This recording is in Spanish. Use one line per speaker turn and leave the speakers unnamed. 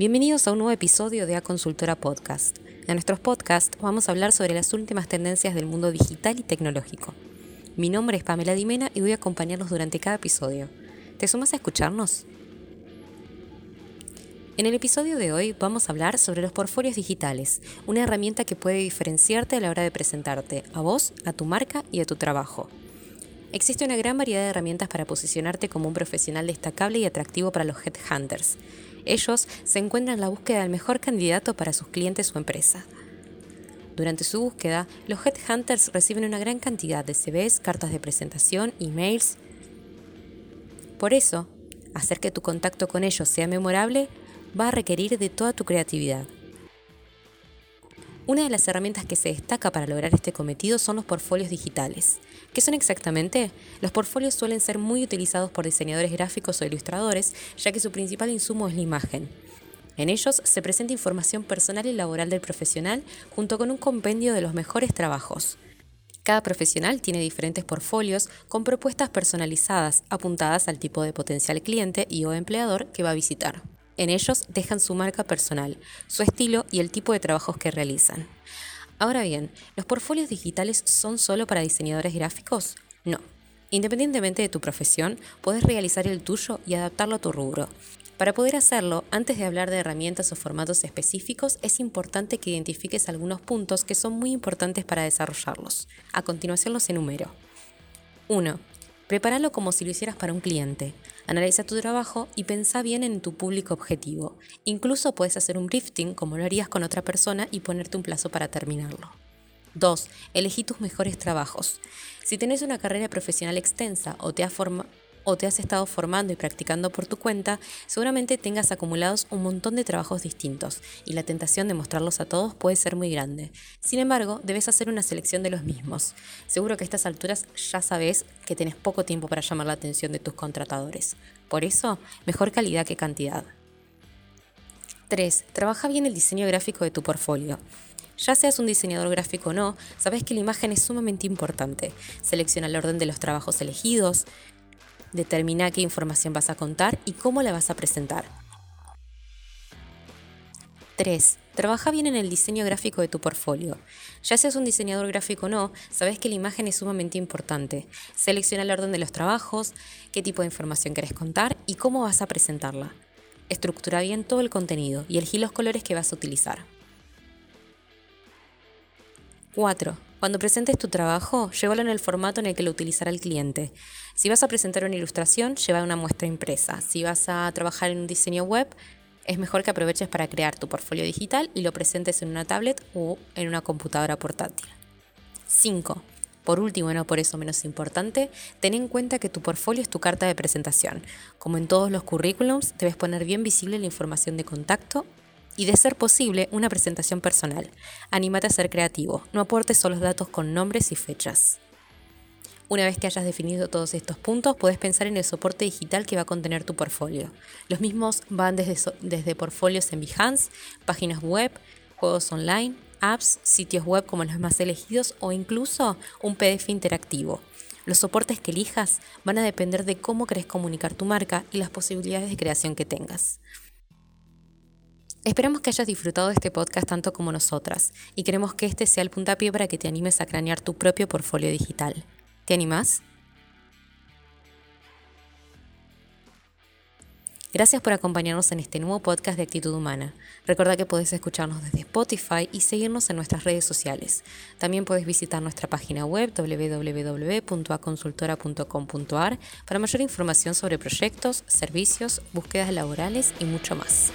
Bienvenidos a un nuevo episodio de A Consultora Podcast. En nuestros podcasts vamos a hablar sobre las últimas tendencias del mundo digital y tecnológico. Mi nombre es Pamela Dimena y voy a acompañarlos durante cada episodio. ¿Te sumas a escucharnos? En el episodio de hoy vamos a hablar sobre los portfolios digitales, una herramienta que puede diferenciarte a la hora de presentarte a vos, a tu marca y a tu trabajo. Existe una gran variedad de herramientas para posicionarte como un profesional destacable y atractivo para los headhunters. Ellos se encuentran en la búsqueda del mejor candidato para sus clientes o empresa. Durante su búsqueda, los headhunters reciben una gran cantidad de CVs, cartas de presentación, emails. Por eso, hacer que tu contacto con ellos sea memorable va a requerir de toda tu creatividad. Una de las herramientas que se destaca para lograr este cometido son los portfolios digitales. ¿Qué son exactamente? Los portfolios suelen ser muy utilizados por diseñadores gráficos o ilustradores, ya que su principal insumo es la imagen. En ellos se presenta información personal y laboral del profesional junto con un compendio de los mejores trabajos. Cada profesional tiene diferentes portfolios con propuestas personalizadas apuntadas al tipo de potencial cliente y o empleador que va a visitar. En ellos dejan su marca personal, su estilo y el tipo de trabajos que realizan. Ahora bien, ¿los portfolios digitales son solo para diseñadores gráficos? No. Independientemente de tu profesión, puedes realizar el tuyo y adaptarlo a tu rubro. Para poder hacerlo, antes de hablar de herramientas o formatos específicos, es importante que identifiques algunos puntos que son muy importantes para desarrollarlos. A continuación los enumero. 1. Prepáralo como si lo hicieras para un cliente. Analiza tu trabajo y pensá bien en tu público objetivo. Incluso puedes hacer un drifting como lo harías con otra persona y ponerte un plazo para terminarlo. 2. Elegí tus mejores trabajos. Si tenés una carrera profesional extensa o te, has formado o te has estado formando y practicando por tu cuenta, seguramente tengas acumulados un montón de trabajos distintos y la tentación de mostrarlos a todos puede ser muy grande. Sin embargo, debes hacer una selección de los mismos. Seguro que a estas alturas ya sabes que tenés poco tiempo para llamar la atención de tus contratadores. Por eso, mejor calidad que cantidad. 3. Trabaja bien el diseño gráfico de tu portfolio. Ya seas un diseñador gráfico o no, sabes que la imagen es sumamente importante. Selecciona el orden de los trabajos elegidos, Determina qué información vas a contar y cómo la vas a presentar. 3. Trabaja bien en el diseño gráfico de tu portfolio. Ya seas un diseñador gráfico o no, sabes que la imagen es sumamente importante. Selecciona el orden de los trabajos, qué tipo de información querés contar y cómo vas a presentarla. Estructura bien todo el contenido y elegí los colores que vas a utilizar. 4. Cuando presentes tu trabajo, llévalo en el formato en el que lo utilizará el cliente. Si vas a presentar una ilustración, lleva una muestra impresa. Si vas a trabajar en un diseño web, es mejor que aproveches para crear tu portfolio digital y lo presentes en una tablet o en una computadora portátil. 5. Por último, y no por eso menos importante, ten en cuenta que tu portfolio es tu carta de presentación. Como en todos los currículums, debes poner bien visible la información de contacto y de ser posible una presentación personal. Anímate a ser creativo, no aportes solo datos con nombres y fechas. Una vez que hayas definido todos estos puntos, puedes pensar en el soporte digital que va a contener tu portfolio. Los mismos van desde, desde portfolios en Behance, páginas web, juegos online, apps, sitios web como los más elegidos o incluso un PDF interactivo. Los soportes que elijas van a depender de cómo querés comunicar tu marca y las posibilidades de creación que tengas. Esperamos que hayas disfrutado de este podcast tanto como nosotras y queremos que este sea el puntapié para que te animes a cranear tu propio portfolio digital. ¿Te animás? Gracias por acompañarnos en este nuevo podcast de Actitud Humana. Recuerda que puedes escucharnos desde Spotify y seguirnos en nuestras redes sociales. También puedes visitar nuestra página web www.aconsultora.com.ar para mayor información sobre proyectos, servicios, búsquedas laborales y mucho más.